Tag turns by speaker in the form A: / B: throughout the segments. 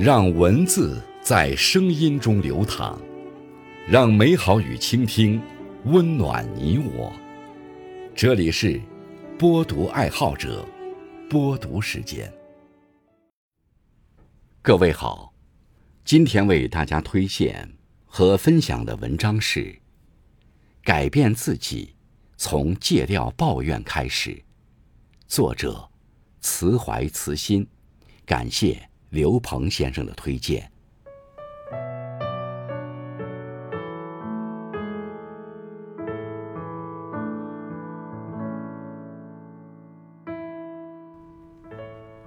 A: 让文字在声音中流淌，让美好与倾听温暖你我。这里是播读爱好者播读时间。各位好，今天为大家推荐和分享的文章是《改变自己，从戒掉抱怨开始》，作者慈怀慈心，感谢。刘鹏先生的推荐。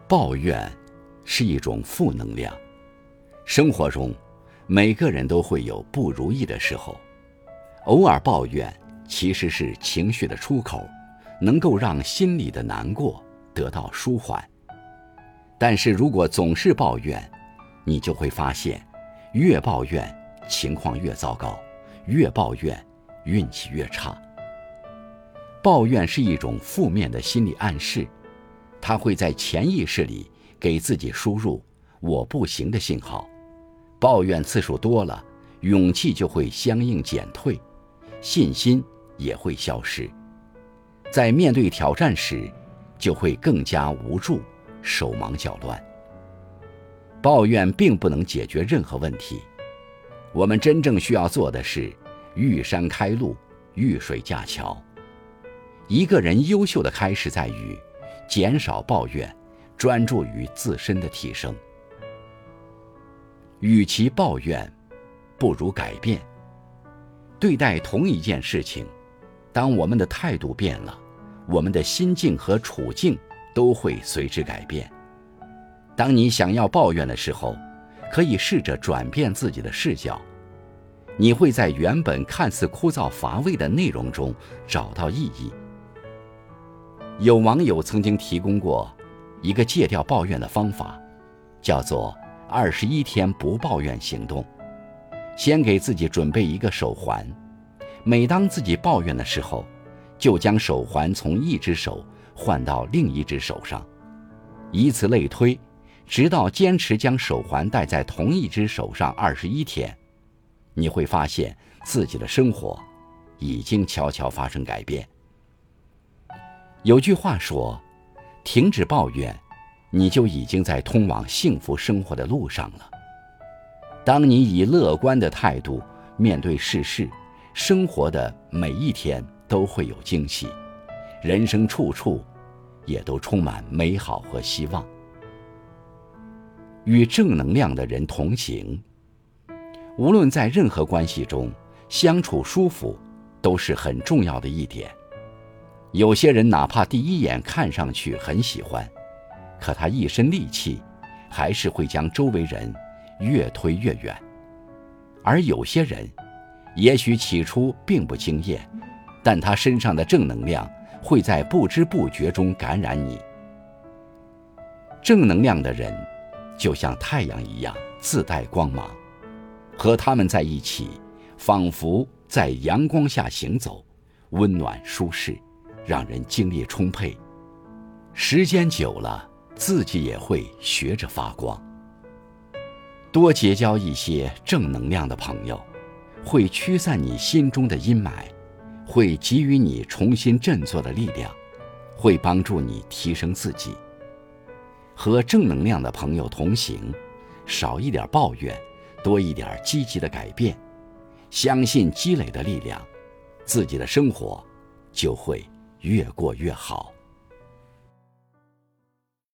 A: 抱怨是一种负能量。生活中，每个人都会有不如意的时候，偶尔抱怨其实是情绪的出口，能够让心里的难过得到舒缓。但是如果总是抱怨，你就会发现，越抱怨情况越糟糕，越抱怨运气越差。抱怨是一种负面的心理暗示，它会在潜意识里给自己输入“我不行”的信号。抱怨次数多了，勇气就会相应减退，信心也会消失，在面对挑战时，就会更加无助。手忙脚乱，抱怨并不能解决任何问题。我们真正需要做的是遇山开路，遇水架桥。一个人优秀的开始在于减少抱怨，专注于自身的提升。与其抱怨，不如改变。对待同一件事情，当我们的态度变了，我们的心境和处境。都会随之改变。当你想要抱怨的时候，可以试着转变自己的视角，你会在原本看似枯燥乏味的内容中找到意义。有网友曾经提供过一个戒掉抱怨的方法，叫做“二十一天不抱怨行动”。先给自己准备一个手环，每当自己抱怨的时候，就将手环从一只手。换到另一只手上，以此类推，直到坚持将手环戴在同一只手上二十一天，你会发现自己的生活已经悄悄发生改变。有句话说：“停止抱怨，你就已经在通往幸福生活的路上了。”当你以乐观的态度面对世事，生活的每一天都会有惊喜。人生处处，也都充满美好和希望。与正能量的人同行，无论在任何关系中相处舒服，都是很重要的一点。有些人哪怕第一眼看上去很喜欢，可他一身戾气，还是会将周围人越推越远。而有些人，也许起初并不惊艳，但他身上的正能量。会在不知不觉中感染你。正能量的人，就像太阳一样自带光芒，和他们在一起，仿佛在阳光下行走，温暖舒适，让人精力充沛。时间久了，自己也会学着发光。多结交一些正能量的朋友，会驱散你心中的阴霾。会给予你重新振作的力量，会帮助你提升自己。和正能量的朋友同行，少一点抱怨，多一点积极的改变，相信积累的力量，自己的生活就会越过越好。